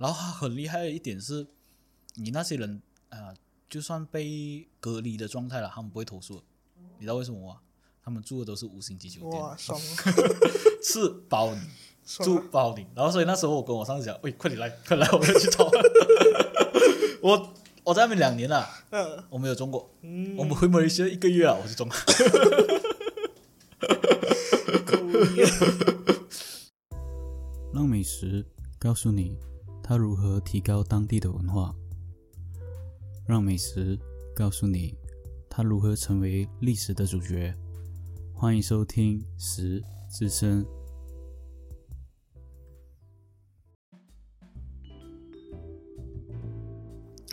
然后他很厉害的一点是，你那些人啊、就算被隔离的状态了，他们不会投诉。你知道为什么吗？他们住的都是五星级酒店，哇，爽 啊吃包你！住包你。然后所以那时候我跟我上司讲，喂，快点来，快来，我们要去找。我我在那边两年了，嗯我没有中过。嗯，我们回马来西亚一个月啊，我就中 了。够力啊让美食告诉你它如何提高当地的文化，让美食告诉你它如何成为历史的主角。欢迎收听《食之声》。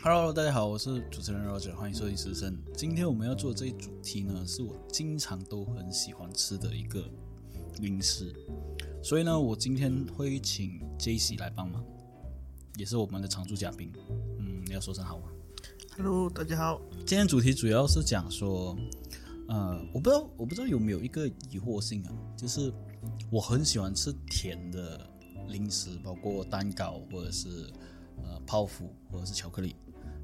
Hello，大家好，我是主持人 Roger，欢迎收听《食之声》。今天我们要做的这一主题呢，是我经常都很喜欢吃的一个零食，所以呢，我今天会请 J C 来帮忙，也是我们的常驻嘉宾。嗯，你要说声好吗？Hello，大家好。今天主题主要是讲说，呃，我不知道，我不知道有没有一个疑惑性啊，就是我很喜欢吃甜的零食，包括蛋糕或者是呃泡芙或者是巧克力，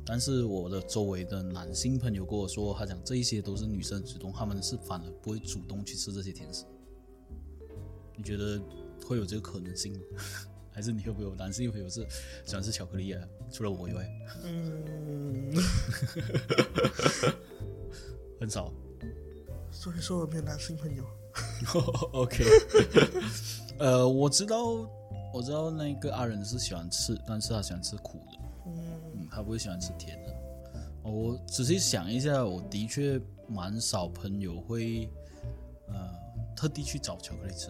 但是我的周围的男性朋友跟我说，他讲这一些都是女生主动，他们是反而不会主动去吃这些甜食。你觉得会有这个可能性吗？还是你会不会有男性朋友是喜欢吃巧克力啊？除了我以外，嗯，很少。所以说我没有男性朋友。OK，呃，我知道，我知道那个阿仁是喜欢吃，但是他喜欢吃苦的，嗯，嗯，他不会喜欢吃甜的。哦我仔细想一下，我的确蛮少朋友会，呃，特地去找巧克力吃。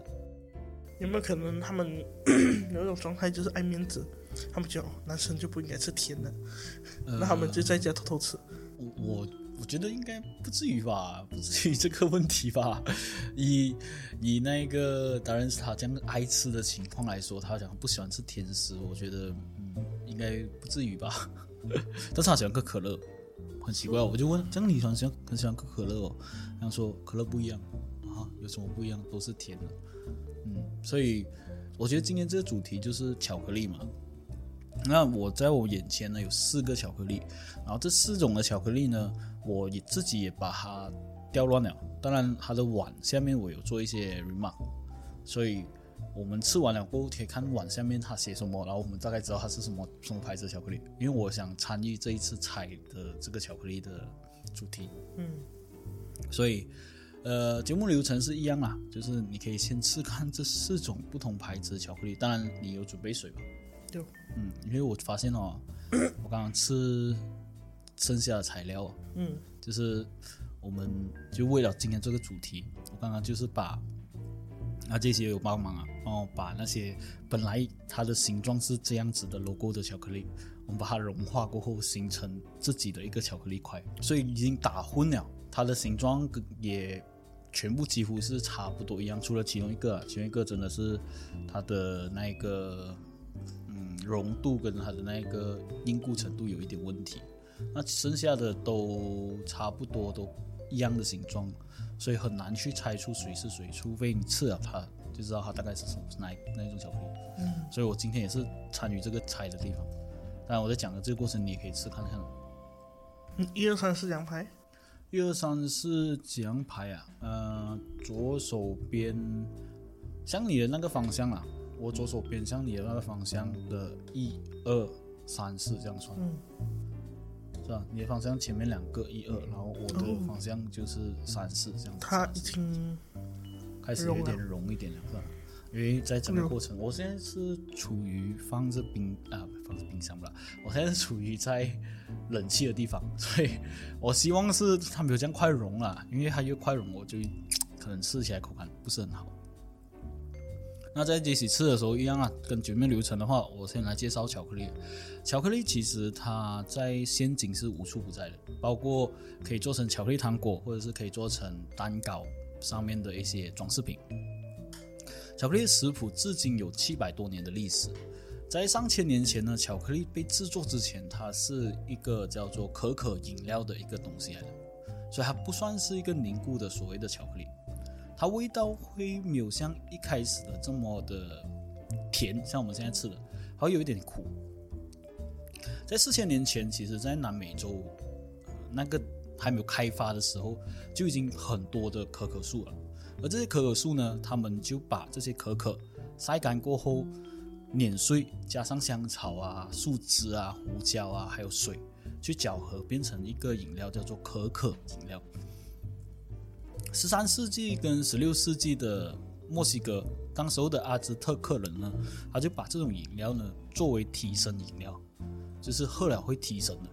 有没有可能他们 有一种状态就是爱面子？他们讲哦男生就不应该吃甜的，呃那他们就在家偷偷吃。我我我觉得应该不至于吧，不至于这个问题吧。以以那个达人是他这样爱吃的情况来说，他讲不喜欢吃甜食，我觉得嗯应该不至于吧。但是他喜欢喝可乐，很奇怪，我就问，这样你喜欢喜欢很喜欢喝可乐哦？他说可乐不一样啊，有什么不一样？都是甜的。嗯，所以我觉得今天这个主题就是巧克力嘛。那我在我眼前呢有四个巧克力，然后这四种的巧克力呢，我也自己也把它调乱了。当然，它的碗下面我有做一些 remark，所以我们吃完了过后可以看碗下面它写什么，然后我们大概知道它是什么什么牌子的巧克力。因为我想参与这一次采的这个巧克力的主题，嗯，所以呃，节目流程是一样啦，就是你可以先吃看这四种不同牌子的巧克力，当然你有准备水吧？对，嗯，因为我发现哦，我刚刚吃剩下的材料哦，嗯，就是我们就为了今天这个主题，我刚刚就是把啊这些有帮忙啊，帮我把那些本来它的形状是这样子的 logo 的巧克力，我们把它融化过后形成自己的一个巧克力块，所以已经打混了，它的形状跟也全部几乎是差不多一样，除了其中一个、啊，其中一个真的是它的那一个嗯溶度跟它的那个凝固程度有一点问题。那剩下的都差不多都一样的形状，所以很难去猜出谁是谁，除非你吃了它就知道它大概是什么是哪一哪一种巧克力。嗯，所以我今天也是参与这个猜的地方。当然我在讲的这个过程，你也可以吃看看。嗯一二三四两排。一二三四几样牌啊？呃，左手边向你的那个方向啊，我左手边向你的那个方向的一二三四这样算。是吧？你的方向前面两个一二，然后我的方向就是三四这样子。他已经开始有点融一点了，是吧？因为在整个过程，我现在是处于放着冰啊，放着冰箱不了，我现在是处于在冷气的地方，所以我希望是它没有这样快融了，因为它越快融，我就可能吃起来口感不是很好。那在一起吃的时候一样啊，跟卷面流程的话，我先来介绍巧克力。巧克力其实它在陷阱是无处不在的，包括可以做成巧克力糖果，或者是可以做成蛋糕上面的一些装饰品。巧克力食谱至今有七百多年的历史，在上千年前呢，巧克力被制作之前，它是一个叫做可可饮料的一个东西来的，所以它不算是一个凝固的所谓的巧克力。它味道会没有像一开始的这么的甜，像我们现在吃的，还会有一点苦，在四千年前，其实在南美洲、呃那个还没有开发的时候，就已经很多的可可树了。而这些可可树呢，他们就把这些可可晒干过后碾碎，加上香草啊、树枝啊、胡椒啊，还有水，去搅和，变成一个饮料，叫做可可饮料。十三世纪跟十六世纪的墨西哥，当时候的阿兹特克人呢，他就把这种饮料呢作为提神饮料，就是喝了会提神的。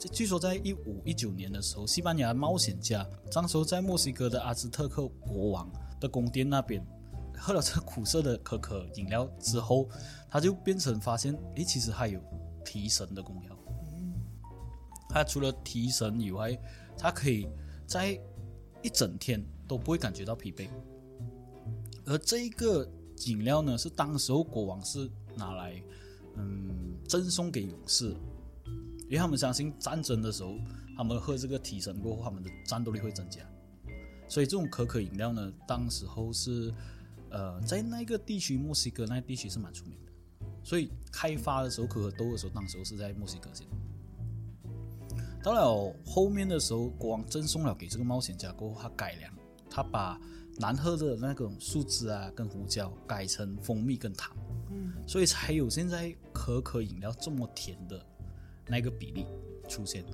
这据说在一五一九年的时候，西班牙冒险家当时在墨西哥的阿兹特克国王的宫殿那边喝了这苦涩的可可饮料之后，他就变成发现，诶，其实还有提神的功效。它除了提神以外，它可以在一整天都不会感觉到疲惫。而这一个饮料呢，是当时候国王是拿来嗯赠送给勇士，因为他们相信战争的时候，他们喝这个提神过后，他们的战斗力会增加。所以这种可可饮料呢，当时候是呃在那个地区，墨西哥那个地区是蛮出名的。所以开发的时候，可可豆的时候，当时候是在墨西哥先。到了后面的时候，国王赠送了给这个冒险家过后，他改良，他把难喝的那种树枝啊跟胡椒改成蜂蜜跟糖，所以才有现在可可饮料这么甜的那个比例出现。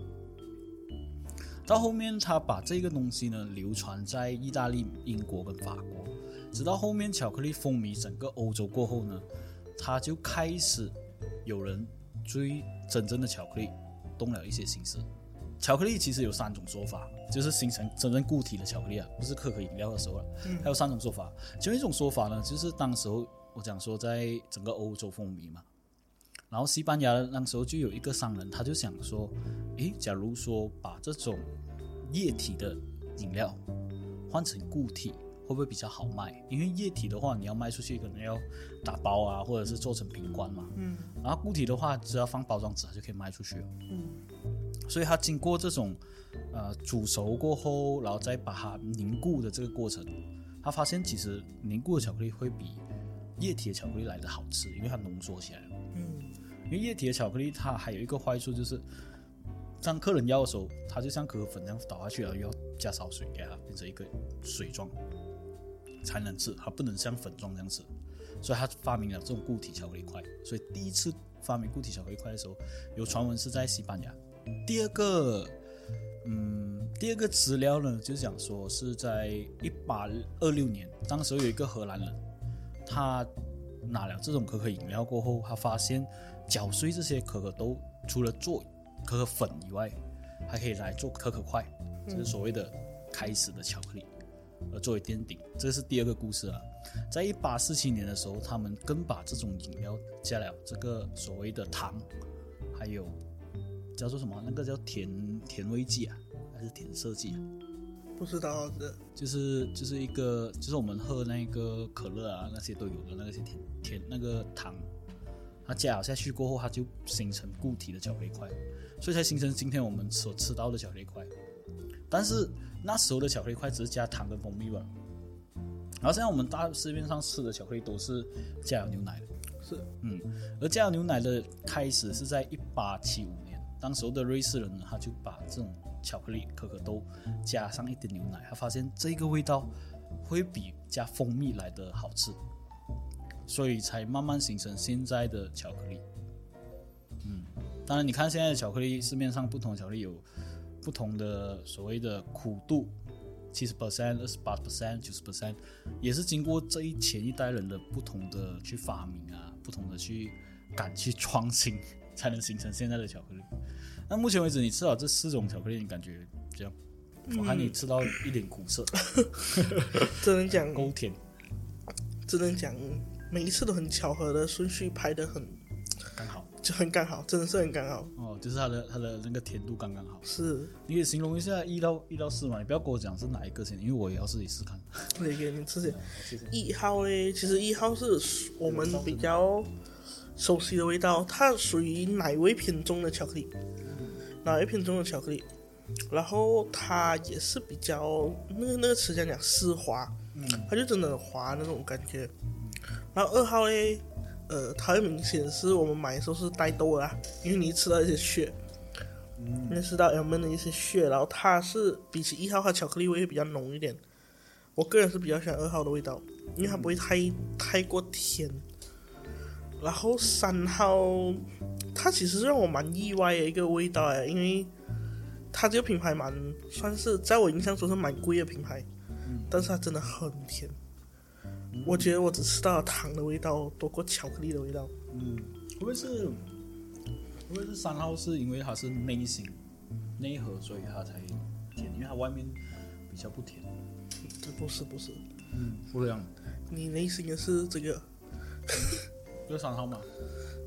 到后面，他把这个东西呢流传在意大利、英国跟法国，直到后面巧克力风靡整个欧洲过后呢，他就开始有人追真正的巧克力动了一些心思。巧克力其实有三种说法，就是形成真正固体的巧克力啊，不是可可饮料的时候了。嗯还有三种说法，其中一种说法呢，就是当时候我讲说在整个欧洲风靡嘛，然后西班牙那时候就有一个商人，他就想说，诶，假如说把这种液体的饮料换成固体，会不会比较好卖？因为液体的话，你要卖出去可能要打包啊，或者是做成瓶罐嘛。嗯。然后固体的话，只要放包装纸，它就可以卖出去了。嗯。所以它经过这种呃煮熟过后，然后再把它凝固的这个过程，他发现其实凝固的巧克力会比液体的巧克力来的好吃，因为它浓缩起来了。嗯。因为液体的巧克力它还有一个坏处就是，当客人要的时候，它就像可可粉那样倒下去了，又要加少水给它变成一个水状才能吃，它不能像粉状这样吃。所以他发明了这种固体巧克力块。所以第一次发明固体巧克力块的时候，有传闻是在西班牙。第二个，嗯，第二个资料呢，就是讲说是在一八二六年，当时有一个荷兰人，他拿了这种可可饮料过后，他发现搅碎这些可可豆，除了做可可粉以外，还可以来做可可块，这是所谓的开始的巧克力，呃，作为垫底。这是第二个故事啊，在一八四七年的时候，他们更把这种饮料加了这个所谓的糖，还有。叫做什么？那个叫甜甜味剂啊，还是甜色剂啊？不知道的。就是就是一个，就是我们喝那个可乐啊，那些都有的那些甜甜那个糖，它加下去过后，它就形成固体的巧克力块，所以才形成今天我们所吃到的巧克力块。但是那时候的巧克力块只是加糖跟蜂蜜吧。然后现在我们大市面上吃的巧克力都是加了牛奶的。是，嗯，而加了牛奶的开始是在一八七五年。当时候的瑞士人呢，他就把这种巧克力可可豆加上一点牛奶，他发现这个味道会比加蜂蜜来的好吃，所以才慢慢形成现在的巧克力。嗯，当然你看现在的巧克力，市面上不同的巧克力有不同的所谓的苦度，七十 percent、二十八 percent、九十 percent，也是经过这一前一代人的不同的去发明啊，不同的去敢去创新。才能形成现在的巧克力。那目前为止，你吃到这四种巧克力，你感觉这样？我看你吃到一点苦涩，只能讲勾甜，只能讲每一次都很巧合的顺序排的很刚好，就很刚好，真的是很刚好。哦，就是它的它的那个甜度刚刚好。是，你可以形容一下一到一到四嘛？你不要跟我讲是哪一个先，因为我也要自己试看。可以给你吃下。一号嘞，其实一号是我们比较。熟悉的味道，它属于奶味品种的巧克力，奶味品种的巧克力，然后它也是比较那个那个词讲讲丝滑，嗯，它就真的很滑那种感觉。然后二号嘞，呃，它很明显是我们买的时候是带豆的啊，因为你吃到一些血，嗯，你吃到 L M 的一些血，然后它是比起一号，它巧克力味会比较浓一点。我个人是比较喜欢二号的味道，因为它不会太太过甜。然后三号，它其实让我蛮意外的一个味道哎，因为它这个品牌蛮算是在我印象中是蛮贵的品牌，但是它真的很甜。我觉得我只吃到糖的味道多过巧克力的味道。嗯，会不会是会不会是三号是因为它是内心内核，所以它才甜？因为它外面比较不甜。这不是不是，嗯，不一样。你内心的是这个。六三号嘛，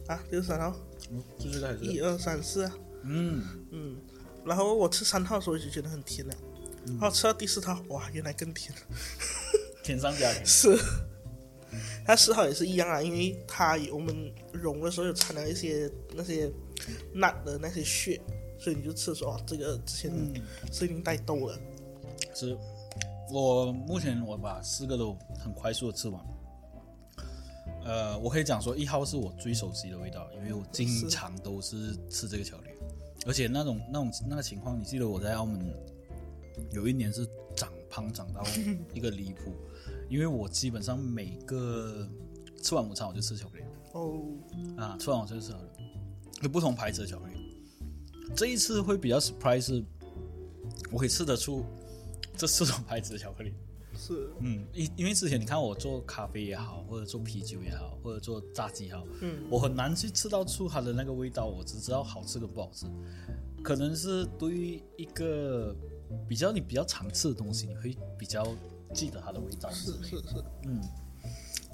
啊，就是三号，嗯，就这个还是一二三四啊，嗯嗯，然后我吃三套的时候就觉得很甜了，然后吃到第四套，哇，原来更甜，甜上加甜，是，它四号也是一样啊，因为它我们融的时候有掺了一些那些辣的那些血，所以你就吃说这个之前是已经带豆了，是，我目前我把四个都很快速的吃完。呃，我可以讲说一号是我最熟悉的味道，因为我经常都是吃这个巧克力，而且那种那种那个情况，你记得我在澳门有一年是长胖长到 一个离谱，因为我基本上每个吃完午餐我就吃巧克力哦，啊，吃完午餐就吃巧克力，有不同牌子的巧克力，这一次会比较 surprise，我可以吃得出这四种牌子的巧克力。是，嗯，因因为之前你看我做咖啡也好，或者做啤酒也好，或者做炸鸡也好，嗯，我很难去吃到出它的那个味道，我只知道好吃跟不好吃。可能是对于一个比较你比较常吃的东西，你会比较记得它的味道。是是是，嗯，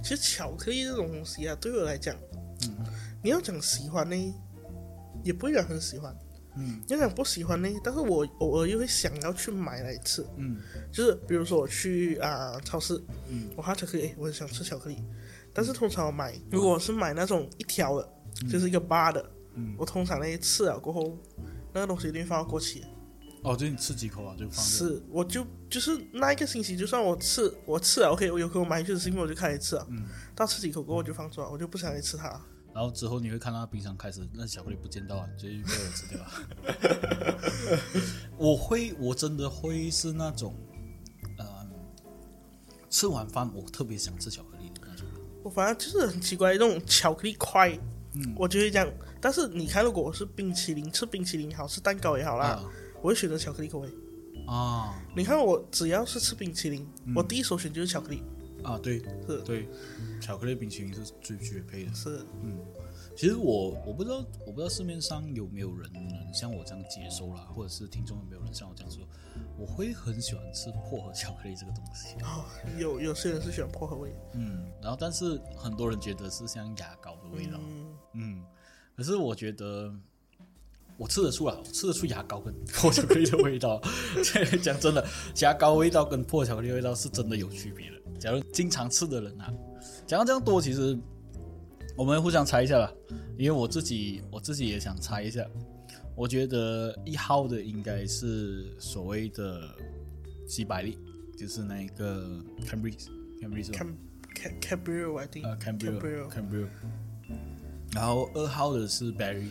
其实巧克力这种东西啊，对我来讲，嗯，你要讲喜欢呢，也不会讲很喜欢。嗯，要讲不喜欢呢，但是我偶尔又会想要去买来吃。嗯，就是比如说我去啊超市，嗯，我看巧克力，我很想吃巧克力，但是通常我买，如果是买那种一条的，就是一个八的，嗯，我通常那一次啊过后，那个东西一定放到过期。哦，就你吃几口啊就放。是，我就就是那一个星期，就算我吃我吃了，OK，我有空我买去是因为我就开始吃啊，嗯，到吃几口过后我就放出来，我就不想再吃它。然后之后你会看到冰箱开始那巧克力不见到啊，就被我吃掉了。我会，我真的会是那种，呃，吃完饭我特别想吃巧克力的那种。我反正就是很奇怪，那种巧克力块，嗯，我就会这样。但是你看，如果我是冰淇淋，吃冰淇淋好吃蛋糕也好啦，我会选择巧克力口味。啊，你看我只要是吃冰淇淋，我第一首选就是巧克力。啊，对，是，对，巧克力冰淇淋是最绝配的。是，嗯，其实我我不知道，我不知道市面上有没有人能像我这样接收啦，或者是听众有没有人像我这样说，我会很喜欢吃薄荷巧克力这个东西。哦，有有些人是喜欢薄荷味，嗯，然后但是很多人觉得是像牙膏的味道，嗯，可是我觉得。我吃得出来，我吃得出牙膏跟 破巧克力的味道。讲真的，牙膏味道跟破巧克力味道是真的有区别的。假如经常吃的人啊，讲到这样多，其实我们互相猜一下吧。因为我自己，我自己也想猜一下。我觉得一号的应该是所谓的几百利，就是那个 Cambridge，Cambridge，Cambridge，I think，呃，Cambridge，Cambridge。然后二号的是 Berry。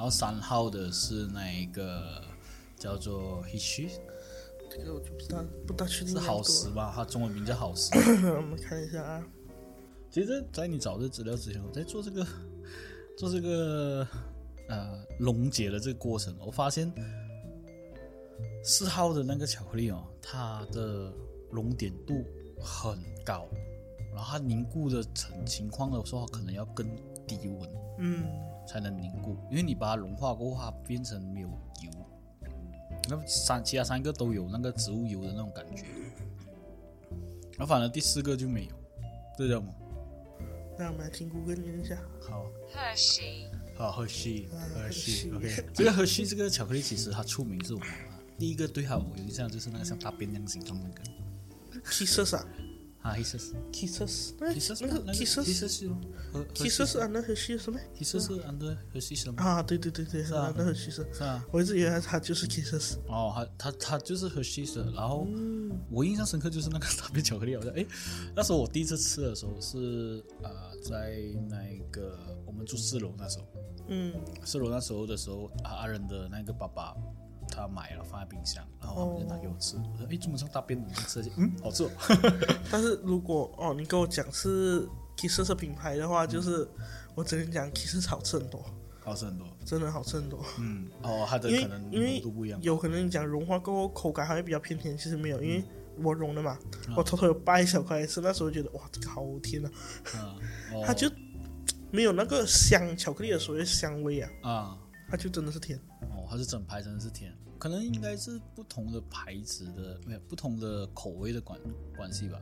然后三号的是那一个叫做 Hishi，这个我就不知道，不大确定。是好食吧？它中文名叫好食。我们看一下啊。其实，在你找这资料之前，我在做这个做这个呃溶解的这个过程，我发现四号的那个巧克力哦，它的熔点度很高，然后它凝固的成情况的时候，可能要更低温。嗯。才能凝固，因为你把它融化过后，它变成没有油。那三其他三个都有那个植物油的那种感觉，然后反而第四个就没有，对的吗？那我们来听谷歌念一下。好。赫西。好，赫西，赫西。OK，这个赫西这个巧克力其实它出名是，第一个对它有印象就是那个像大便那样形状那个。七色上。啊，Kisses Kisses，那 Kisses 那个那 Kisses Kisses 是 Kisses 是 under Hershey 是吗？Kisses 是 under Hershey 的吗？啊，对对对对，under Hershey 是。是啊，我一直以为他就是 Kisses。哦，他他他就是 Hershey 的，然后嗯。我印象深刻就是那个大便巧克力，好像诶，那时候我第一次吃的时候是啊在那个我们住四楼那时候，嗯，四楼那时候的时候，啊阿仁的那个爸爸他买了放在冰箱，然后他们就拿给我吃，我说诶，怎么像大便你吃下，嗯，好吃哦，但是如果哦，你跟我讲是 Kisses 的品牌的话，就是我只能讲 Kisses 好吃很多，好吃很多，真的好吃很多。嗯，哦，它的可能因为不一样，有可能你讲融化过后口感还会比较偏甜，其实没有，因为我融的嘛，嗯。我偷偷有掰一小块来吃，那时候觉得哇，这个好甜啊，它就没有那个香巧克力的所谓香味啊，啊。它就真的是甜。哦，它是整排真的是甜，可能应该是不同的牌子的，没有不同的口味的关关系吧。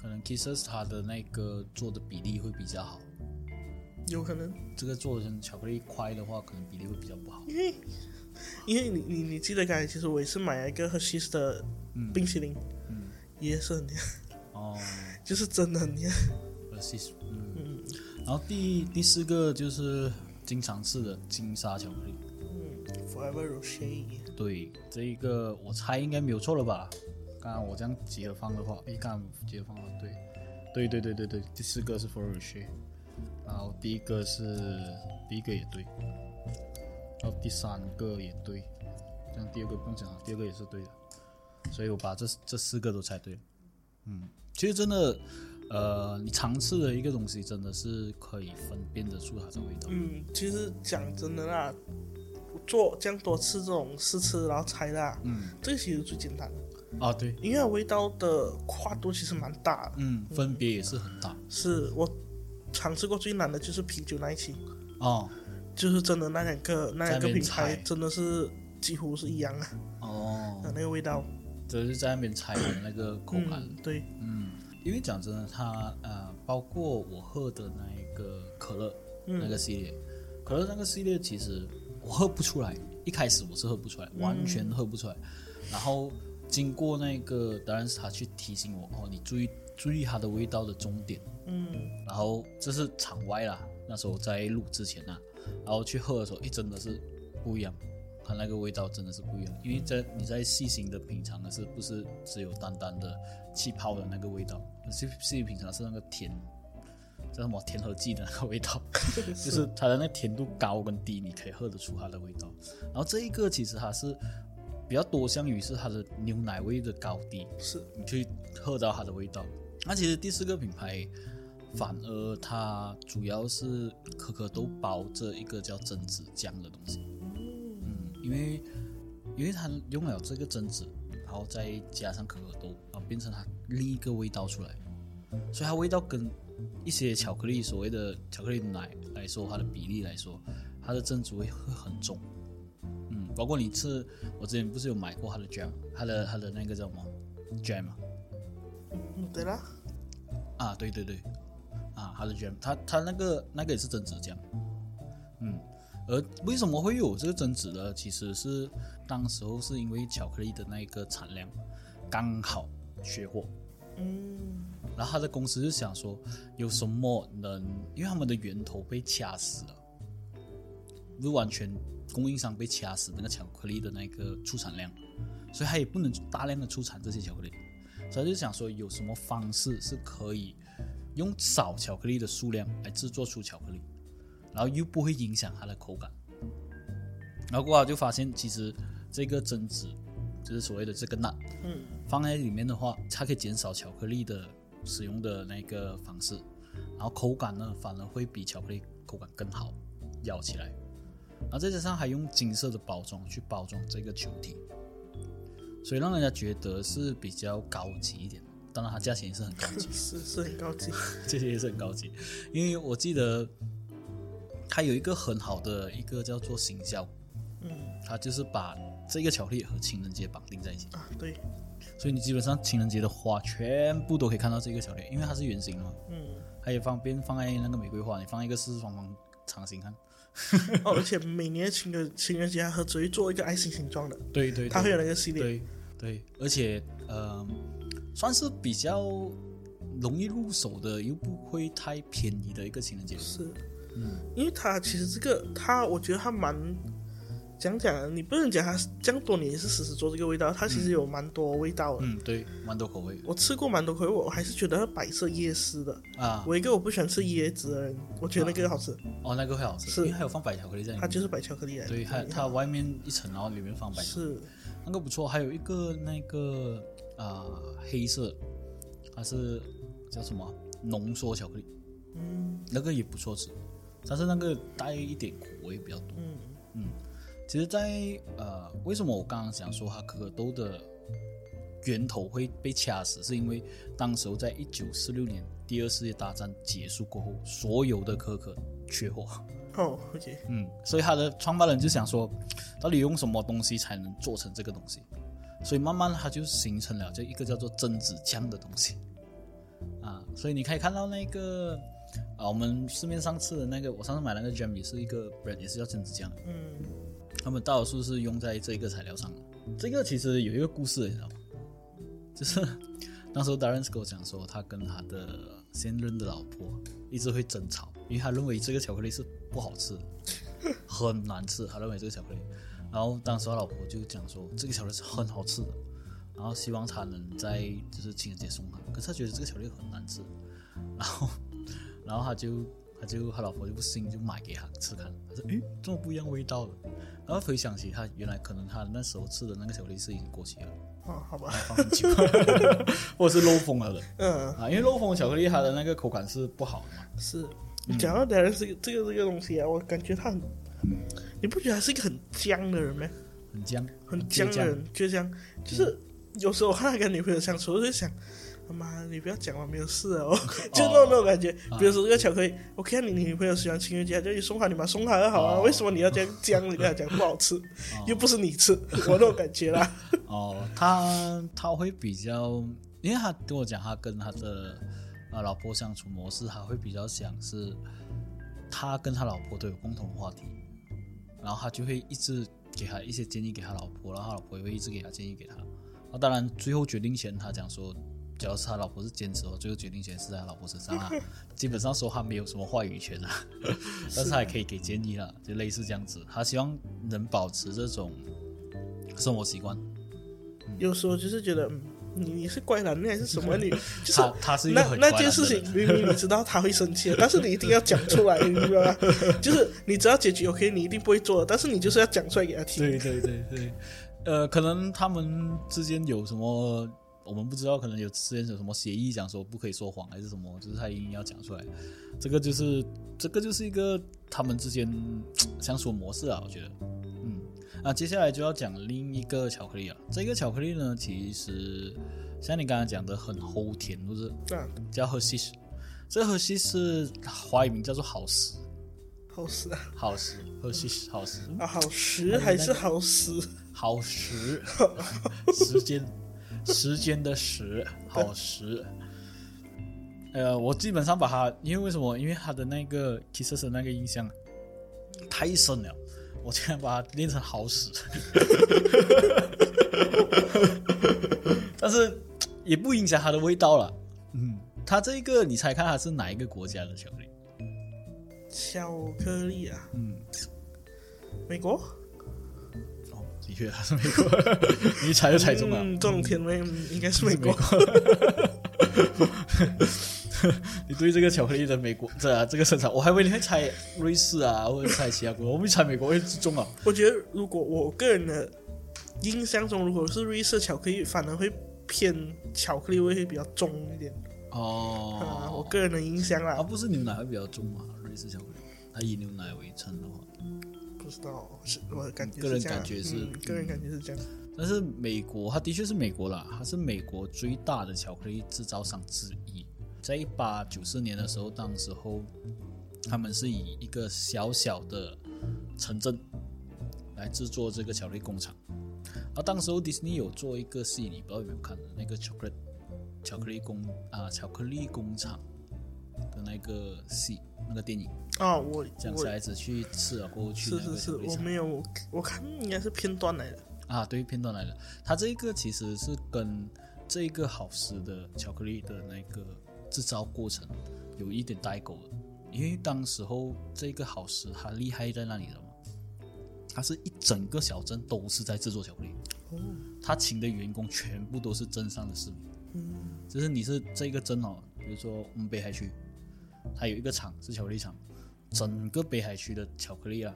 可能 Kisses 它的那个做的比例会比较好，有可能，这个做成巧克力块的话，可能比例会比较不好。因为因为你你你记得刚才其实我也是买了一个 Hershey's 的冰淇淋，嗯，也是很甜，哦 就是真的很甜。，Kisses，嗯，然后第第四个就是经常吃的金沙巧克力。嗯，Forever Rocher，对，这一个我猜应该没有错了吧？刚刚我这样集合放的话，诶，刚刚结合放了，对，对对对对对，第四个是 Forever Roshe，然后第一个是第一个也对，然后第三个也对，这样第二个不用讲了，第二个也是对的，所以我把这这四个都猜对了。嗯，其实真的，呃，你尝试的一个东西真的是可以分辨得出它的味道。嗯，其实讲真的啦，做这样多次这种试吃然后猜啦，嗯，这个其实最简单的，啊，对，因为味道的跨度其实蛮大的。嗯，分别也是很大。是我尝试过最难的就是啤酒那一期，哦就是真的那两个那两个品牌真的是几乎是一样啊，哦，那个味道。就是在那边猜的那个口感。嗯，对，嗯，因为讲真的，它呃，包括我喝的那一个可乐、那个系列，可乐那个系列其实我喝不出来，一开始我是喝不出来，完全喝不出来。然后经过那个，当然是他去提醒我哦，你注意注意它的味道的终点。嗯，然后这是场外啦，那时候在录之前啊，然后去喝的时候，哎，真的是不一样，它那个味道真的是不一样，因为在你在细心的品尝的是不是只有淡淡的气泡的那个味道，细细心品尝是那个甜，叫什么甜和剂的那个味道，就是它的那个甜度高跟低，你可以喝得出它的味道。然后这一个其实它是比较多向于是它的牛奶味的高低，是，你去喝到它的味道。那其实第四个品牌，反而它主要是可可豆包着一个叫榛子酱的东西。嗯，因为因为它用了这个榛子，然后再加上可可豆，然后变成它另一个味道出来，所以它味道跟一些巧克力所谓的巧克力奶来说，它的比例来说，它的榛子味会很重。嗯，包括你吃，我之前不是有买过它的 jam，它的它的那个叫什么 jam 对啦，啊，对对对，啊，它的 jam，它它那个那个也是榛子酱，嗯，而为什么会有这个争执呢？其实是当时候是因为巧克力的那个产量刚好缺货，嗯，然后他的公司就想说有什么能，因为他们的源头被掐死了，不完全供应商被掐死那个巧克力的那个出产量，所以他也不能大量的出产这些巧克力，所以他就想说有什么方式是可以用少巧克力的数量来制作出巧克力，然后又不会影响它的口感，然后过后就发现其实这个榛子就是所谓的这个 nut，嗯，放在里面的话，它可以减少巧克力的使用的那个方式，然后口感呢反而会比巧克力口感更好，咬起来，然后再加上还用金色的包装去包装这个球体，所以让人家觉得是比较高级一点。当然，它价钱也是很高级，是是很高级，这些也是很高级，因为我记得它有一个很好的一个叫做行销，嗯。它就是把这个巧克力和情人节绑定在一起。啊，对，所以你基本上情人节的花全部都可以看到这个巧克力，因为它是圆形的嘛，嗯，还有方便放在那个玫瑰花，你放一个四四方方长形看。哦，而且每年情人情人节它只会做一个爱心形状的，对对。它会有那个系列，对对，而且呃，算是比较容易入手的，又不会太便宜的一个情人节。是，嗯，因为它其实这个它，我觉得它蛮讲讲啊，你不能讲它这样多年也是死死做这个味道，它其实有蛮多味道的。嗯，对，蛮多口味我吃过蛮多口味，我还是觉得白色椰丝的。啊。我一个我不喜欢吃椰子的人，我觉得那个好吃，哦，那个会好吃，是因为还有放白巧克力在里面。它就是白巧克力来的。对，它它外面一层，然后里面放白巧克力，是那个不错。还有一个那个啊、黑色，它是叫什么浓缩巧克力，嗯那个也不错吃，但是那个带一点苦味比较多。嗯嗯其实在，呃，为什么我刚刚想说它可可豆的源头会被掐死，是因为当时候在一九四六年第二次世界大战结束过后，所有的可可缺货。哦，OK，嗯，所以他的创办人就想说，到底用什么东西才能做成这个东西？所以慢慢它就形成了这一个叫做榛子酱的东西啊。所以你可以看到那个啊，我们市面上吃的那个，我上次买那个 jam 也是一个 brand，也是叫榛子酱，嗯他们大多数是用在这个材料上的。这个其实有一个故事，你知道吗？就是 那时候 Darren 跟我讲说，他跟他的现任的老婆一直会争吵，因为他认为这个巧克力是不好吃的，很难吃。他认为这个巧克力，然后当时他老婆就讲说，这个巧克力是很好吃的，然后希望他能在就是情人节送他。可是他觉得这个巧克力很难吃，然后然后他就他就他老婆就不信，就买给他吃看。他说：“诶，这么不一样味道的。”然后回想起他原来可能他那时候吃的那个巧克力是已经过期了，哦，好吧，放很久，或者是漏风了的嗯，啊。因为漏风巧克力它的那个口感是不好的嘛。是。你讲到当然这个这个这个东西啊，我感觉他很，你不觉得他是一个很僵的人吗？很僵，很僵的人，就这样，就是有时候我看他跟女朋友相处，我就想，妈你不要讲了，没有事哦，就那种那种感觉。比如说这个巧克力，我看你女朋友喜欢情人节，就你送她，你把送她就好啊，哦为什么你要这样讲？你跟她讲不好吃，又不是你吃，我那种感觉啦。哦，他他会比较，因为他跟我讲，他跟他的啊老婆相处模式，他会比较想是，他跟他老婆都有共同话题，然后他就会一直给他一些建议给他老婆，然后他老婆也会一直给他建议给他。那当然最后决定前，他讲说，假如是他老婆是坚持哦，最后决定权是在他老婆身上啊。基本上说他没有什么话语权啊，但是他也可以给建议了，就类似这样子。他希望能保持这种生活习惯。有时候就是觉得，嗯，你你是乖男人还是什么？你 就是他他是一个那那件事情，明明你知道他会生气的，但是你一定要讲出来，你明白吗？就是你只要结局 OK，你一定不会做的，但是你就是要讲出来给他听。对对对对，呃，可能他们之间有什么我们不知道，可能有之间有什么协议，讲说不可以说谎还是什么，就是他一定要讲出来。这个就是这个就是一个他们之间相处模式啊，我觉得，嗯，那，接下来就要讲另一个巧克力了，这个巧克力呢，其实像你刚刚讲的很齁甜，不是？这样叫 Hershey，这个 Hershey 是华语名叫做好时，好时啊！好时 Hershey 好时。啊，好食还是好时？好时，时间，时间的时，好时。呃，我基本上把它，因为为什么？因为它的那个 Kisses 的那个印象太深了，我竟然把它练成好使。但是也不影响它的味道了。嗯，它这个你猜看它是哪一个国家的巧克力？巧克力啊，嗯，美国。哦，的确 它是美国，你一猜就猜中了。嗯，这种甜味嗯应该是美国。你对这个巧克力的美国这、啊、这个生产，我还以为你会猜瑞士啊，或者猜其他国，我们猜美国会中啊。我觉得如果我个人的印象中，如果是瑞士巧克力，反而会偏巧克力味会比较重一点啊。我哦，个人的印象啊，啦，不是牛奶会比较重嘛？瑞士巧克力，它以牛奶为称的话，不知道，是我的感觉个人感觉是嗯个人感觉是这样。但是美国，它的确是美国啦，它是美国最大的巧克力制造商之一。在一八九四年的时候，当时候他们是以一个小小的城镇来制作这个巧克力工厂。而当时候迪士尼有做一个戏，你不知道有没有看的那个巧克力巧克力工啊巧克力工厂的那个戏那个电影，啊，我讲小孩子去吃了过后去是是是，我。没有，我看应该是片段来的。啊，对，片段来的。它这个其实是跟这个好吃的巧克力的那个制造过程有一点代沟的，因为当时候这个好吃它厉害在那里了嘛，它是一整个小镇都是在制作巧克力，哦，他请的员工全部都是镇上的市民，嗯就是你是这个镇哦，比如说我们北海区，它有一个厂是巧克力厂，整个北海区的巧克力啊，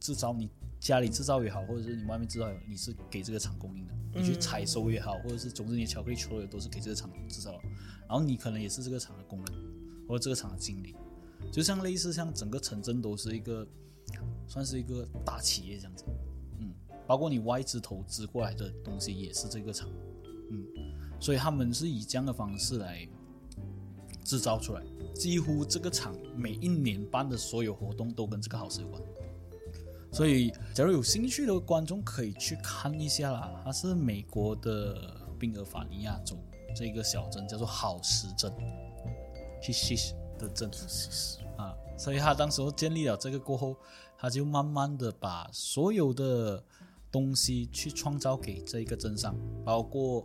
制造你家里制造也好，或者是你外面制造也好，你是给这个厂供应的，你去采收也好，或者是总之你巧克力所有都是给这个厂制造，然后你可能也是这个厂的工人，或者这个厂的经理，就像类似像整个城镇都是一个算是一个大企业这样子，嗯，包括你外资投资过来的东西也是这个厂，嗯，所以他们是以这样的方式来制造出来，几乎这个厂每一年办的所有活动都跟这个好事有关。所以，假如有兴趣的观众可以去看一下啦。它是美国的宾尔法尼亚州这个小镇，叫做好时镇 h i s h 的镇啊。所以他当时候建立了这个过后，他就慢慢的把所有的东西去创造给这一个镇上，包括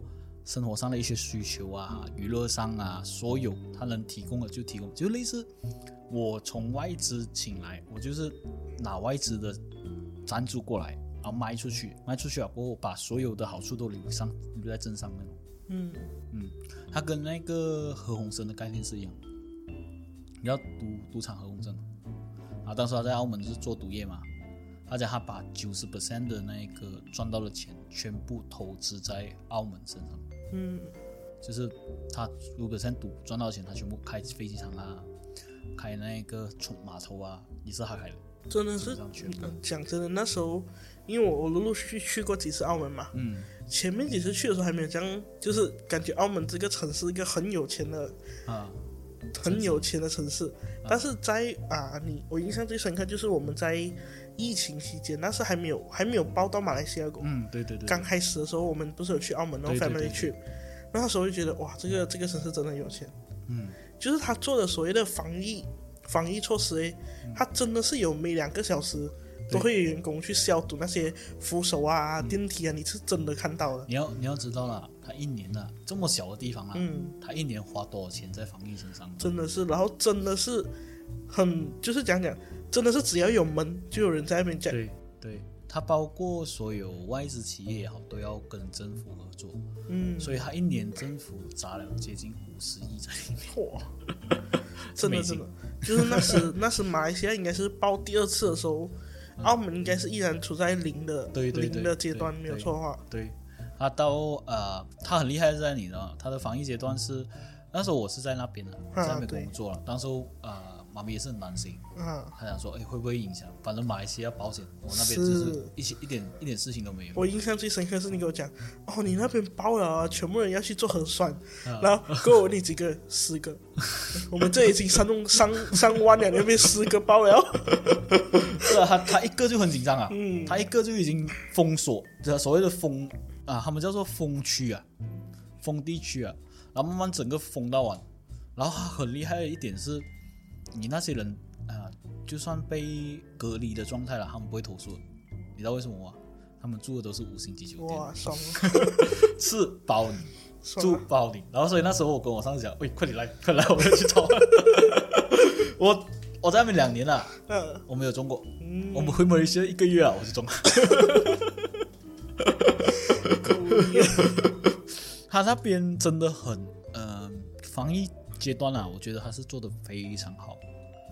生活上的一些需求啊、娱乐上啊，所有他能提供的就提供，就类似我从外资请来，我就是拿外资的赞助过来，然后卖出去，卖出去了过后，把所有的好处都留上留在镇上那种。嗯嗯，它跟那个何鸿燊的概念是一样的。你要赌赌场何鸿燊啊，当时他在澳门是做赌业嘛，而且他把九十 percent 的那个赚到的钱全部投资在澳门身上，嗯就是他五 percent 赌赚到钱，他全部开飞机场啊，开那个冲码头啊，也是他开的。真的是讲真的，那时候因为我我陆陆续续去过几次澳门嘛，嗯，前面几次去的时候还没有这样，就是感觉澳门这个城市一个很有钱的、啊，很有钱的城市。但是在啊，你我印象最深刻就是我们在疫情期间，那是还没有还没有报到马来西亚过。嗯，对对对，刚开始的时候，我们不是有去澳门，然后对对 family 对去，那时候就觉得哇，这个这个城市真的有钱。嗯，就是他做的所谓的防疫防疫措施，诶，他真的是有每两个小时都会有员工去消毒那些扶手啊、电梯啊，你是真的看到了。你要你要知道了，他一年啊这么小的地方啊，嗯，他一年花多少钱在防疫身上？真的是，然后真的是很就是讲讲，真的是只要有门就有人在那边讲。对对，它包括所有外资企业也好，都要跟政府合作，嗯，所以他一年政府砸了接近五十亿在里面。哇，真的真的，就是那时 那时马来西亚应该是报第二次的时候，澳门应该是依然处在零的零的阶段，没有错的话。对，他到呃，他很厉害是在你呢，他的防疫阶段是那时候我是在那边的，啊在那边工作了，当时候呃，妈咪也是很担心，嗯，他想说，哎，会不会影响？反正马来西亚保险，我那边就是一些一点一点事情都没有。我印象最深刻是你给我讲，哦，你那边包了啊，全部人要去做核酸，啊然后给我问你几个，十个，我们这已经上上上万了，那边十个包了，是啊，他他一个就很紧张啊，嗯。他一个就已经封锁，这所谓的封啊，他们叫做封区啊，封地区啊，然后慢慢整个封到完，然后他很厉害的一点是，你那些人啊，就算被隔离的状态了，他们不会投诉，你知道为什么吗？他们住的都是五星级酒店，哇，爽。了，是包你住，包你，然后所以那时候我跟我上司讲，喂，快点来，快来，我们要去找，我我在那边两年了，嗯。我没有中过。嗯，我们回马来西亚一个月啊，我就中。了。他那边真的很，呃，防疫阶段啊，我觉得他是做的非常好。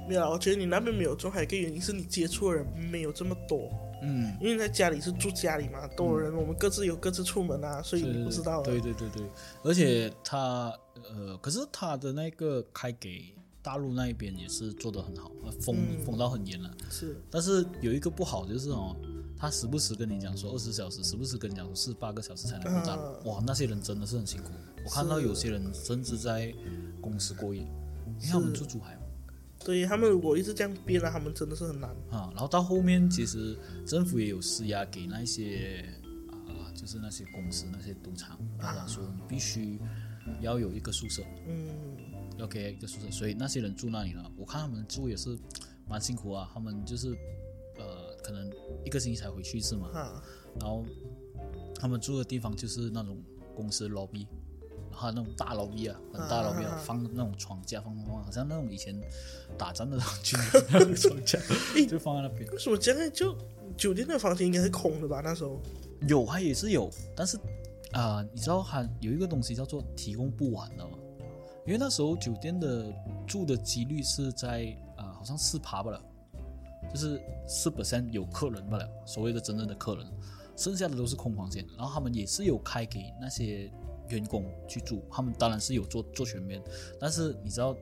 没有啦，我觉得你那边没有中，还有一个原因是你接触的人没有这么多，嗯，因为你在家里是住家里嘛，多人，我们各自有各自出门啊，所以你不知道。对对对对，而且他，呃，可是他的那个开给大陆那一边也是做的很好，封、嗯封到很严了。是，但是有一个不好就是哦，他时不时跟你讲说二十小时，时不时跟你讲说四十八个小时才能过大陆。嗯哇，那些人真的是很辛苦。我看到有些人甚至在公司过夜，因为他们住珠海嘛对他们如果一直这样编了，他们真的是很难。啊。然后到后面，其实政府也有施压给那些啊，就是那些公司、那些赌场，他讲说你必须要有一个宿舍，嗯，要给一个宿舍，所以那些人住那里了。我看他们住也是蛮辛苦啊，他们就是呃，可能一个星期才回去一次嘛。啊，然后他们住的地方就是那种公司 lobby，然后那种大楼壁啊，很大楼壁啊，放那种床架，放放，好像那种以前打仗的那种军人那种床架，就放在那边。为什么现在就酒店的房间应该是空的吧？那时候有，它也是有，但是啊、你知道它有一个东西叫做提供不完的吗？因为那时候酒店的住的几率是在啊、好像四趴罢了，就是四 percent 有客人罢了，所谓的真正的客人，剩下的都是空房间。然后他们也是有开给那些员工去住，他们当然是有做做全面，但是你知道，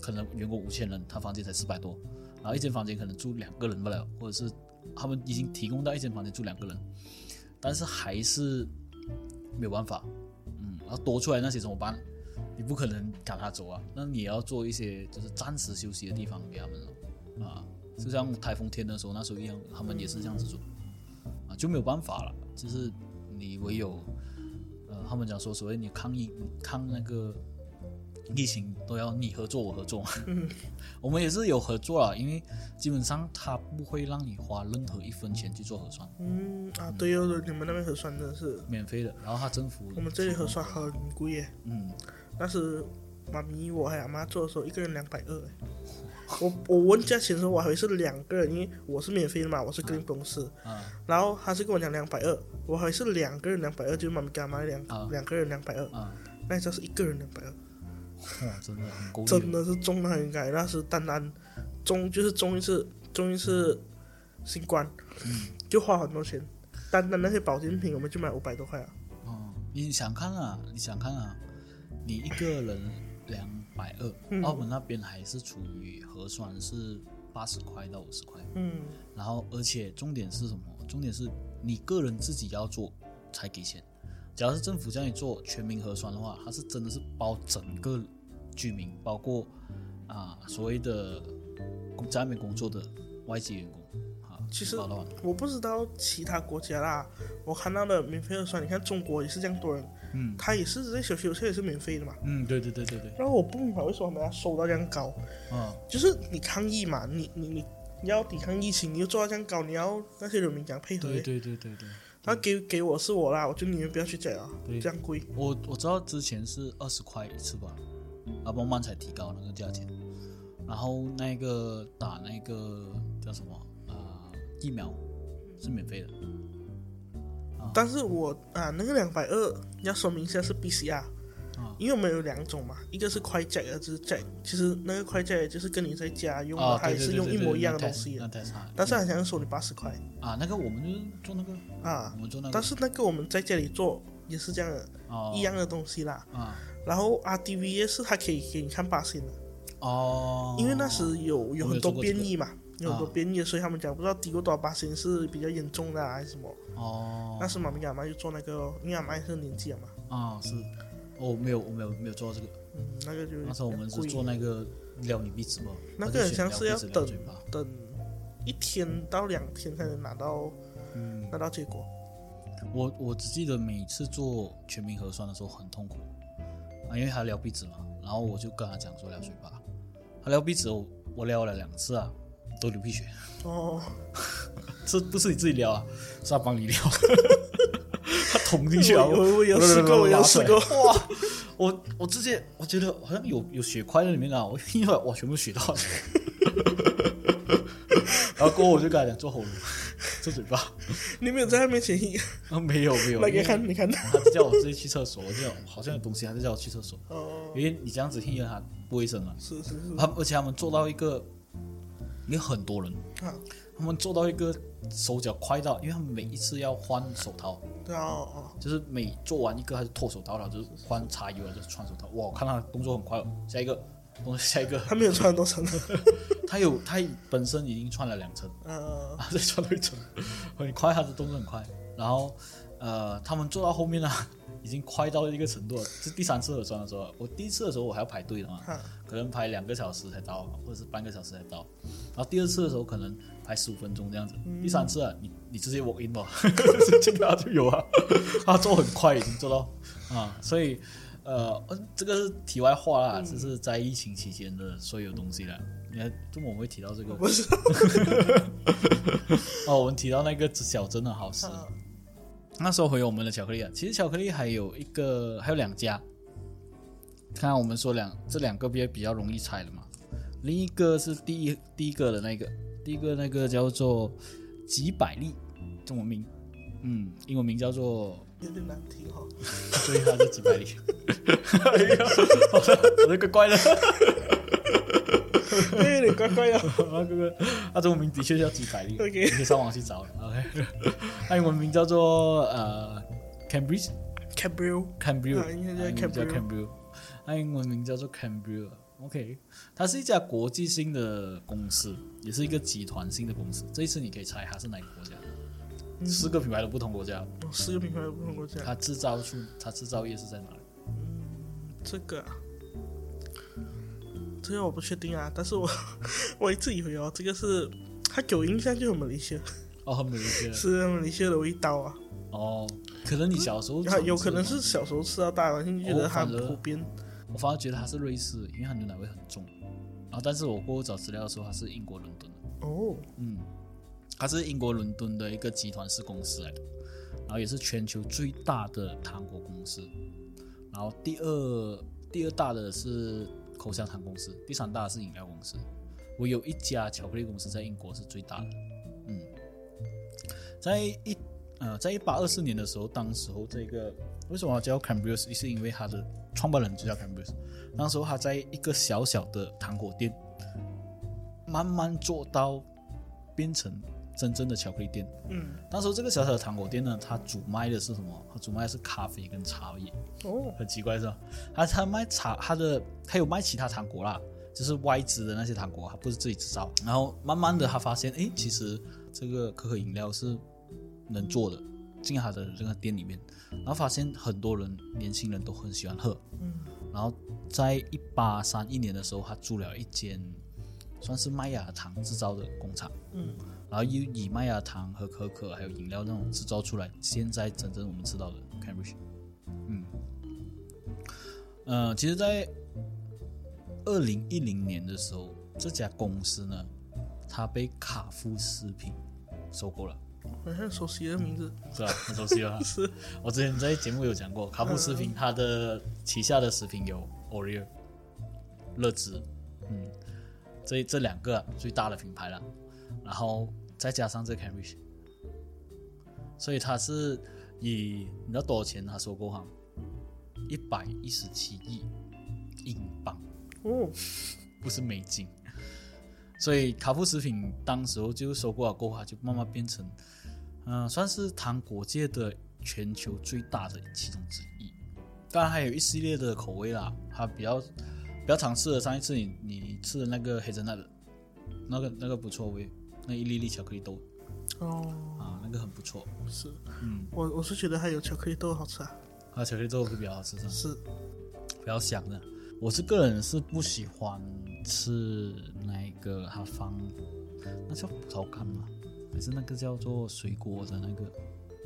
可能员工五千人，他房间才四百多，然后一间房间可能住两个人罢了，或者是他们已经提供到一间房间住两个人，但是还是没有办法，嗯，然后多出来那些怎么办？你不可能赶他走啊，那你要做一些就是暂时休息的地方给他们了啊，就像台风天的时候那时候一样，他们也是这样子做啊，就没有办法了，就是你唯有呃，他们讲说所谓你抗疫抗那个疫情都要你合作我合作嘛，我们也是有合作了，因为基本上他不会让你花任何一分钱去做核酸，嗯啊，对哦，对你们那边核酸真的是，免费的，然后他政府我们这里核酸很贵耶。嗯。但是妈咪我还有阿妈做的时候，一个人两百二。我我问价钱的时候，我还以为是两个人，因为我是免费的嘛，我是跟公司。啊然后他是跟我讲两百二，我还以为是两个人两百二，就是妈咪跟阿妈两、啊两个人两百二，啊，那你知道是一个人两百二，哇，真的很够真的是中了很该。那是单单中就是中一次中一次新冠，就花很多钱，单单那些保健品我们就买五百多块啊。哦，你想看啊，你想看啊，你一个人两百二，嗯。澳门那边还是处于核酸是八十块到五十块，嗯，然后而且重点是什么？重点是你个人自己要做才给钱。假如是政府叫你做全民核酸的话，它是真的是包整个居民，包括啊所谓的在外面工作的外籍员工啊，其实我不知道其他国家啦，我看到的免费核酸，你看中国也是这样多人，嗯他也是在小区有些也是免费的嘛。嗯，对对对对对，然后我不明白为什么他们要收到这样高，啊就是你抗疫嘛，你你你你要抵抗疫情，你又做到这样高，你要那些人民讲配合对。对对对对。他给给我是我啦，我就宁愿不要去缴啊对，这样贵。我我知道之前是二十块一次吧，啊，慢慢才提高那个价钱。然后那个打那个叫什么啊、疫苗是免费的，但是我啊那个两百二要说明一下是 PCR，、啊。因为我们有两种嘛，一个是快 jack，一个是 jack。其实那个快 jack 就是跟你在家用的，啊，它也是用一模一样的东西。但是好像收你八十块。啊，那个我们就是做那个，啊我。们做那个，但是那个我们在家里做也是这样的，哦。一样的东西啦。啊。然后 RDV 是它可以给你看八星的，哦，因为那时有有很多变异嘛，有很多啊。变异，所以他们讲不知道低过多少八星是比较严重的啊还是什么。哦。那时妈咪阿妈就做那个哦，因为阿妈也是年纪了嘛，啊是，哦没有我没有没有做到这个，嗯，那个就那时候我们是做那个撩你鼻子嘛，那个很像是要等等一天到两天才能拿到嗯。拿到结果。我我只记得每次做全民核酸的时候很痛苦。啊，因为他撩鼻子嘛，然后我就跟他讲说撩嘴巴，他撩鼻子我我撩了两次啊，都流鼻血，哦，这不是你自己撩啊，是他帮你撩，他捅进去啊，我我我有试过，我有试过。哇，我我直接我觉得好像有有血块在里面啊，我一会儿哇全部血到了，然后过后我就跟他讲做喉咙，做嘴巴，你没有在他面前啊没有没有，来给看，你看。他就叫我直接去厕所，我就好像有东西，他就叫我去厕所，哦，因为你这样子听着他不卫生啊。是是是，他而且他们做到一个，因为很多人，啊，他们做到一个手脚快到，因为他们每一次要换手套，对啊，哦哦，就是每做完一个还是脱手套了，就是换擦油了，就是穿手套。哇，我看他动作很快哦，下一个，动作下一个，他没有穿很多层，他有他本身已经穿了两层，嗯，啊，再穿了一层，很快，他的动作很快。然后，呃，他们做到后面呢，已经快到一个程度了。是第三次核酸的时候，我第一次的时候我还要排队的嘛，可能排两个小时才到，或者是半个小时才到。然后第二次的时候可能排十五分钟这样子。第三次啊，你你直接 walk in 吧，这个他就有啊，他做很快，已经做到啊，所以。呃，呃这个是题外话啦，这是在疫情期间的所有东西啦。你看，为什么我们会提到这个？不是，哦，我们提到那个小珍的好吃，啊那时候回我们的巧克力啊，其实巧克力还有一个还有两家，看我们说两这两个比较比较容易猜的嘛，另一个是第一第一个的那个，第一个那个叫做几百利，中文名，嗯，英文名叫做，有点难听哈。所以，它是几百利。哎呀，我这个乖了，有点怪怪的。啊哥哥，它中文名的确叫几百利你可以上网去找。OK，它英文名叫做呃 Cambridge。该叫啊英文名叫做 Cambrio。OK，它是一家国际性的公司，也是一个集团性的公司。这一次你可以猜它是哪个国家？四个品牌的不同国家，哦四个品牌的不同国家。它制造出它制造业是在哪里？这个、啊，这个我不确定啊，但是我我一直以为哦，这个是它给我印象就很马来西亚，哦，很美一个是马来西亚的味道啊。哦，可能你小时候它有可能是小时候吃到大，完全就觉得它很普遍。我反而觉得它是瑞士，因为它牛奶味很重。然后，但是我过后找资料的时候，它是英国伦敦的。哦，嗯，它是英国伦敦的一个集团式公司来的，然后也是全球最大的糖果公司。然后第二第二大的是口香糖公司，第三大是饮料公司。我有一家巧克力公司在英国是最大的。嗯，在一呃，在一八二四年的时候，当时候这个为什么要叫 Cambridge，是因为它的创办人就叫 Cambridge。当时候他在一个小小的糖果店，慢慢做到变成真正的巧克力店。嗯，当时这个小小的糖果店呢，它主卖的是什么？它主卖的是咖啡跟茶叶，哦，很奇怪是吧？它它卖茶，它的它有卖其他糖果啦，就是外资的那些糖果，它不是自己制造。然后慢慢的他发现，诶，其实这个可可饮料是能做的，进他的这个店里面，然后发现很多人年轻人都很喜欢喝，嗯，然后在一八三一年的时候，他租了一间算是麦芽糖制造的工厂，嗯，然后以以麦芽糖和可可还有饮料那种制造出来，现在真正我们知道的 Cambridge，嗯，呃，其实，在二零一零年的时候，这家公司呢，它被卡夫食品收购了。好像熟悉的名字。是吧？很熟悉啊。是，我之前在节目有讲过，卡夫食品它的旗下的食品有 Oreo、乐滋，嗯，这这两个最大的品牌了，然后再加上这 Cambridge，所以它是以你知道多少钱他收购哈？一百一十七亿英镑，哦，不是美金。所以卡夫食品当时候就收购了过后，它就慢慢变成，嗯、算是糖果界的全球最大的其中之一。当然还有一系列的口味啦，它比较比较常吃的。上一次你你吃的那个黑珍奶的，那个那个不错味，那一粒粒巧克力豆哦，啊，那个很不错。是，嗯，我我是觉得还有巧克力豆好吃啊。啊巧克力豆会比较好吃，是吧是，比较香的。我是个人是不喜欢吃那个它放那叫葡萄干吗？还是那个叫做水果的那个？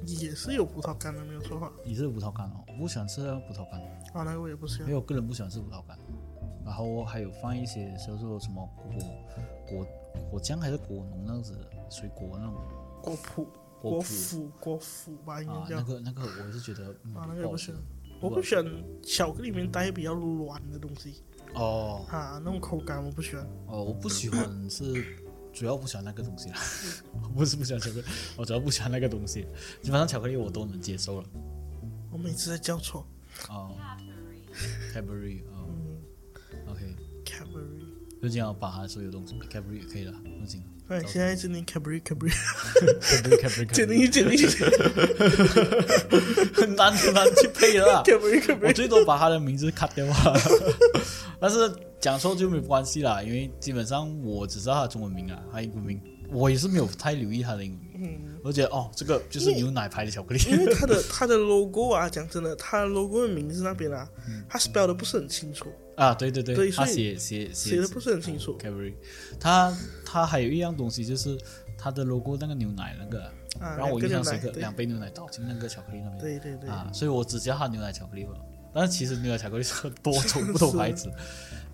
也是有葡萄干的，没有错吧？也是葡萄干哦，我不喜欢吃那葡萄干，啊，那个我也不喜欢因为。我个人不喜欢吃葡萄干。然后还有放一些叫做什么果果果酱还是果农那样子的水果那种果脯、果脯果脯、吧，应啊该，叫那个那个我是觉得、嗯、啊，那个也不喜欢。我不喜欢巧克力里面带比较软的东西哦啊，那种口感我不喜欢。哦，我不喜欢是主要不喜欢那个东西啦，我不是不喜欢巧克力，我主要不喜欢那个东西。基本上巧克力我都能接受了。我每次在叫错哦，OK，Cadbury，就这样把他所有东西 Cadbury 也可以了，不行。对，现在是念 Cadbury Cadbury，Cadbury Cadbury 简历简历很难很难去配的啦。Cadbury 我最多把他的名字 cut 掉啊，但是讲错就没关系啦，因为基本上我只知道中文名啊，他英文名我也是没有太留意它的英文名。嗯，我觉得哦，这个就是牛奶牌的巧克力。因为 它的它的 logo 啊，讲真的，它的 logo 的名字那边啊，它 spell 的不是很清楚，啊，对对对，对他写写写的不是很清楚 Cadbury，他他还有一样东西就是他的 logo 那个牛奶那个，啊。让我印象深刻，两个两杯牛奶倒进那个巧克力那边。对对对对，啊，所以我只叫它牛奶巧克力吧。但是其实牛奶巧克力是很多种 不同牌子。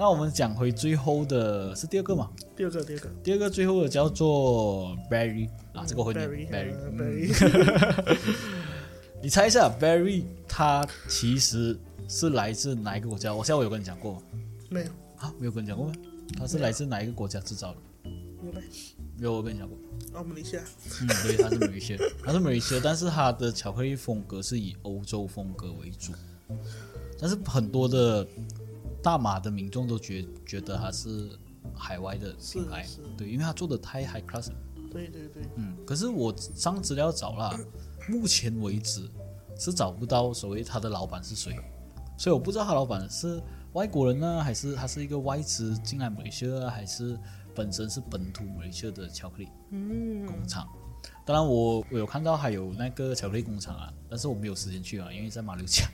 那我们讲回最后的是第二个嘛？第二个第二个第二个最后的叫做 berry 啊，这个我会念 Berry，你猜一下 berry 它其实是来自哪一个国家？我下午有跟你讲过吗没有，啊，没有跟你讲过吗？它是来自哪一个国家制造的？有没？没有，我跟你讲过。澳门一下，嗯，对，它是美西，它是美西，但是它的巧克力风格是以欧洲风格为主，但是很多的大马的民众都觉觉得它是海外的品牌对，因为他做的太 high class 了。对对对，嗯，可是我上资料找了，目前为止是找不到所谓他的老板是谁，所以我不知道他老板是外国人呢，还是他是一个外资进来马来西亚，还是本身是本土马来西亚的巧克力嗯，工厂。当然我，我有看到还有那个巧克力工厂啊，但是我没有时间去啊，因为在马六甲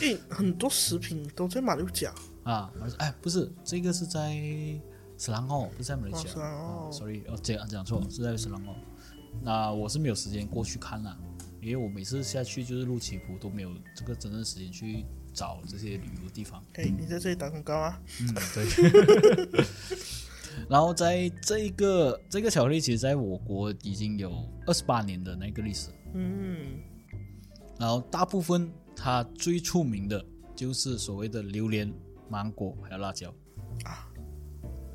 诶，很多食品都在马六甲，啊。哎，不是，这个是在斯兰哦，不是在马来西亚。哦斯兰哦啊，sorry，哦，这样讲错，是在斯兰哦。那我是没有时间过去看啦，因为我每次下去就是录棋谱都没有这个真正时间去找这些旅游地方。诶，你在这里打广告啊？嗯，对。然后在这一个这个巧克力，其实在我国已经有二十八年的那个历史。嗯，然后大部分它最出名的就是所谓的榴莲、芒果还有辣椒。啊，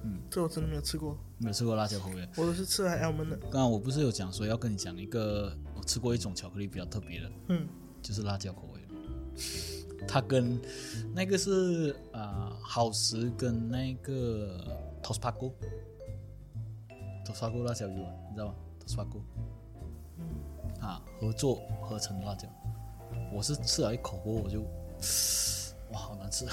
嗯这我真的没有吃过，没有吃过辣椒口味。我都是吃来澳门的。刚刚我不是有讲说要跟你讲一个我吃过一种巧克力比较特别的，嗯，就是辣椒口味的。它跟那个是啊、呃好食跟那个 Tospago Tospago 辣椒油啊，你知道吗？Tospago 啊合作合成的辣椒，我是吃了一口过后我就哇好难吃。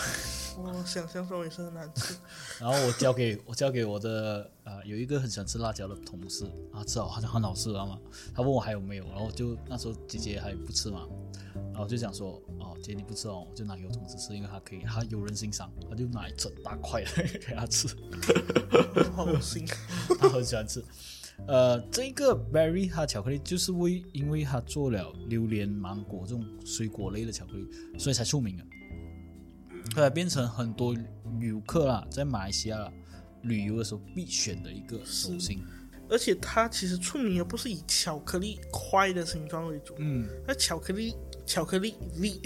我想象中也是很难吃。然后我交给我交给我的呃有一个很喜欢吃辣椒的同事，啊，吃好好像很好吃，知道吗？他问我还有没有，然后就那时候姐姐还不吃嘛，然后就想说哦，姐你不吃哦，我就拿给我同事吃，因为他可以，他有人欣赏，他就拿一整大块 给他吃，好恶心。他很喜欢吃。呃，这个 berry 它巧克力就是为因为它做了榴莲、芒果这种水果类的巧克力，所以才出名的。后来变成很多游客啦，在马来西亚啦旅游的时候必选的一个手信。而且它其实出名的不是以巧克力块的形状为主，嗯，它巧克力巧克力粒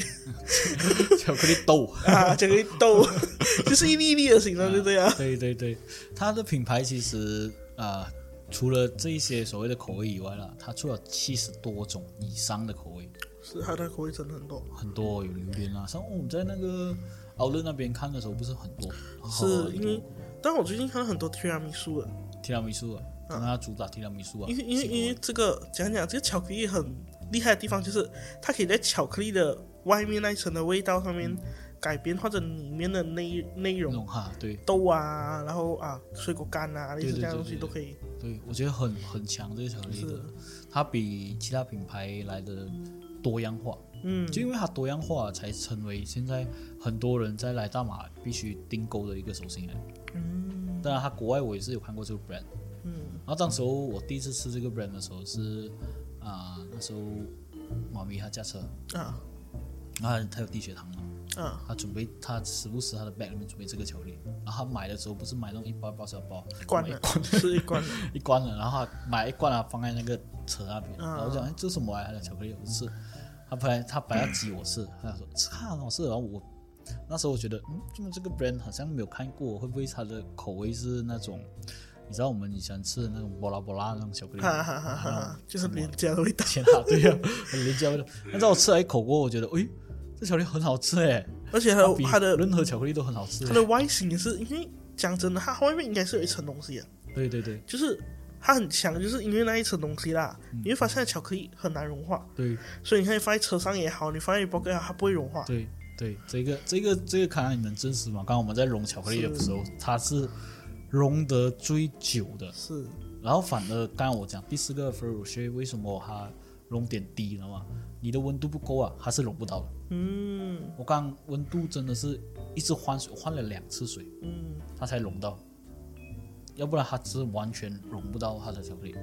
巧克力豆。啊，巧克力豆 就是一粒一粒的形状，就这样。对对对，它的品牌其实呃，除了这一些所谓的口味以外啦，它出了七十多种以上的口味。是它的口味真的很多，很多有榴莲啊，像我们在那个奥乐那边看的时候，不是很多，是因为，但我最近看到很多提拉米苏的，提拉米苏啊，跟它主打提拉米苏啊，因为因为因为这个讲讲这个巧克力很厉害的地方，就是它可以在巧克力的外面那一层的味道上面改变，或者里面的内内那容哈，对。豆啊，然后啊水果干啊，类似这样东西。都可以。对，我觉得很很强这个巧克力的，它比其他品牌来的多样化，嗯，就因为它多样化，才成为现在很多人在来大马必须订购的一个手信来。嗯。当然，它国外我也是有看过这个 brand，嗯。然后当时候我第一次吃这个 brand 的时候是啊、那时候妈咪她驾车，啊。然后她她有低血糖嘛，啊，他准备，他时不时他的 bag 里面准备这个巧克力，然后他买的时候不是买那种一包一包小包，一罐一罐。是一罐的，一罐的，然后他买一罐啊放在那个车那边，嗯然后我讲哎这是什么啊？巧克力我吃，他本来他本来要挤我吃，他想说吃看很好吃，然后我那时候我觉得嗯，怎么这个 brand 好像没有看过，会不会它的口味是那种你知道我们以前吃的那种波拉波拉那种巧克力，哈哈哈哈哈，就是廉价的味道。天啊，对呀、很廉价味道。但是我吃了一口过后，我觉得诶，这巧克力很好吃诶，而且还有比它的任何巧克力都很好吃。它的外形也是，因为讲真的，它外面应该是有一层东西的，对对对就是它很强，就是因为那一层东西啦，嗯你会发现巧克力很难融化，对所以你看你放在车上也好，你放在包也好，它不会融化。对对，这个这个这个看来你能证实吗？刚刚我们在融巧克力的时候，它是融得最久的。是，然后反而刚刚我讲第四个 f e r r o s h 为什么它熔点低了嘛？你的温度不够啊，它是融不到的。嗯我刚温度真的是一直换水，换了两次水，嗯，它才融到，要不然它是完全融不到它的巧克力。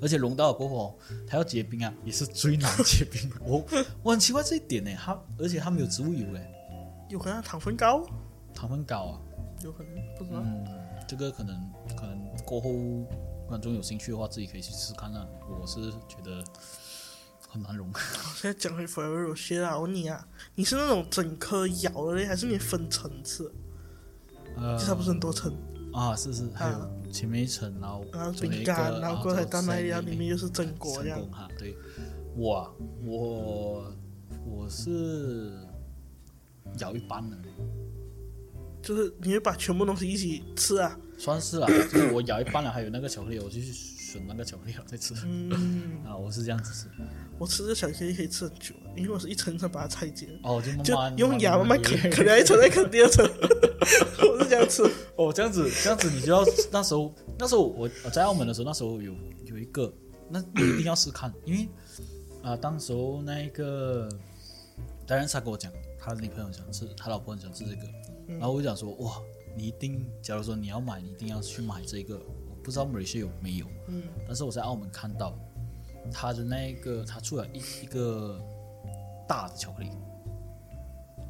而且融到了过后哦，它要结冰啊，也是最难结冰。我我很奇怪这一点呢，它而且它没有植物油哎，有可能它糖分高，糖分高啊。有可能不知道。嗯，这个可能可能过后观众有兴趣的话，自己可以去试试看啊。我是觉得很难融。现在讲回 Forever Rocher 啦，我问你啊，你是那种整颗咬的嘞，还是你分层次？呃，就它不是很多层啊，是是，还有前面一层，然后然后饼干，个然后过来到那里，然里后里面又是榛果这样。哈，对，我啊我我是咬一半的，就是你会把全部东西一起吃啊？算是啊，就是我咬一半了，还有那个巧克力，我就去选那个巧克力了再吃。嗯，啊，我是这样子吃。我吃这个巧克力可以吃很久，因为我是一层一层把它拆解，哦，就慢就慢用牙慢慢啃，啃啃了一层再啃第二层，我是这样吃。哦，这样子，这样子你就要那时候，那时候我我在澳门的时候，那时候有有一个，那你一定要试看，因为啊、当时候那一个，当然他跟我讲，他的女朋友想吃，他老婆很想吃这个，然后我就讲说，哇，你一定，假如说你要买，你一定要去买这个，我不知道马来西亚有没有，嗯，但是我在澳门看到他的那一个，他出了一一个大的巧克力，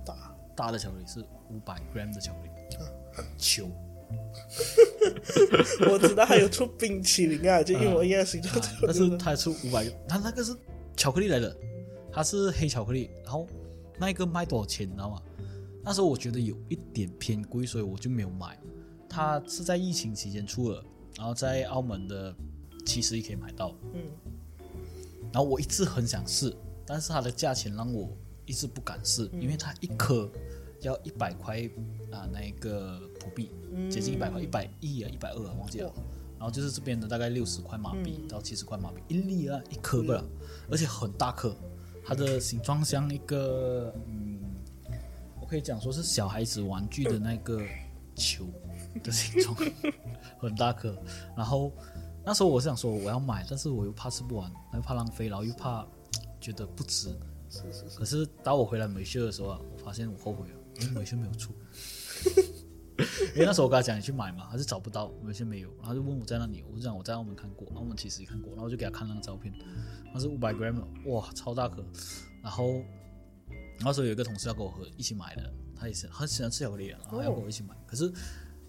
大大的巧克力是五百 gram 的巧克力，球。我知道还有出冰淇淋啊，就一模一样的形状啊，但是它出五百，它那个是巧克力来的，它是黑巧克力，然后那一个卖多少钱，你知道吗？那时候我觉得有一点偏贵，所以我就没有买。它是在疫情期间出的，然后在澳门的七十一可以买到，嗯，然后我一直很想试，但是它的价钱让我一直不敢试，因为它一颗要一百块啊，那个葡币，接近一百块，一百一啊，一百二啊，忘记了。然后就是这边的大概六十块马币到七十块马币一粒啊，一颗吧，而且很大颗，它的形状像一个嗯，我可以讲说是小孩子玩具的那个球的形状，很大颗。然后那时候我是想说我要买，但是我又怕吃不完，又怕浪费，然后又怕觉得不值。是是是，可是当我回来美秀的时候啊，我发现我后悔了，因为美秀没有出。因为那时候我跟他讲你去买嘛，他是找不到，美秀没有，然后就问我在那里，我就讲我在澳门看过，澳门其实也看过，然后我就给他看那个照片，它是五百 gram，哇，超大颗。然后那时候有一个同事要跟我和一起买的，他也是很喜欢吃巧克力，然后要跟我一起买。可是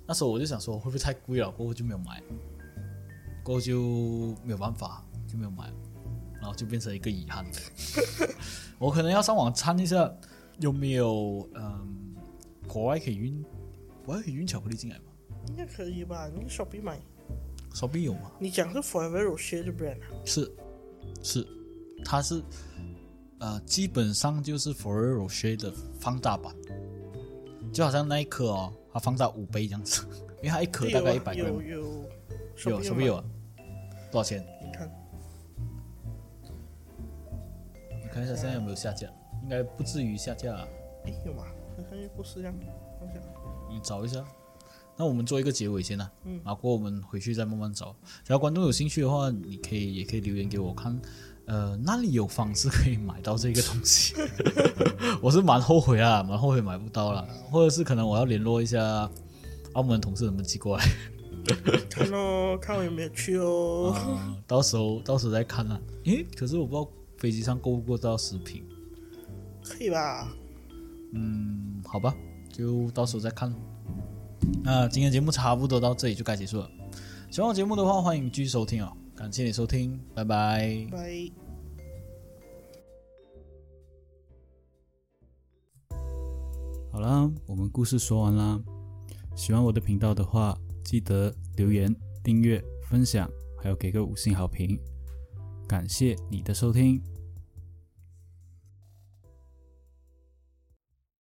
那时候我就想说会不会太贵了，过后就没有买，过后就没有办法就没有买，然后就变成一个遗憾。我可能要上网查一下有没有嗯，国外可以运，国外可以运巧克力进来吗？应该可以吧？你 Shopee 买，手臂有吗？你讲是 Forever Rocher 的 brand 啊？是是，它是呃，基本上就是 Ferrero Rocher 的放大版，就好像那一颗哦，它放大五倍这样子，因为它一颗大概一百有 gram，有有臂有啊？多少钱？你看，你看一下现在有没有下架？应该不至于下架、啊，哎有吗？好像又不是这样，好像你找一下。那我们做一个结尾先啊，嗯然后过后我们回去再慢慢找。只要观众有兴趣的话，你可以也可以留言给我看，呃，那里有方式可以买到这个东西？我是蛮后悔啊，蛮后悔买不到了，或者是可能我要联络一下澳门同事能不能寄过来，看哦，看我有没有去哦。啊到时候到时候再看啊。诶，可是我不知道飞机上够不够到食品，可以吧？嗯，好吧，就到时候再看。那今天节目差不多到这里就该结束了。喜欢我节目的话，欢迎继续收听哦。感谢你收听，拜拜。拜。好啦，我们故事说完啦。喜欢我的频道的话，记得留言、订阅、分享，还有给个五星好评。感谢你的收听，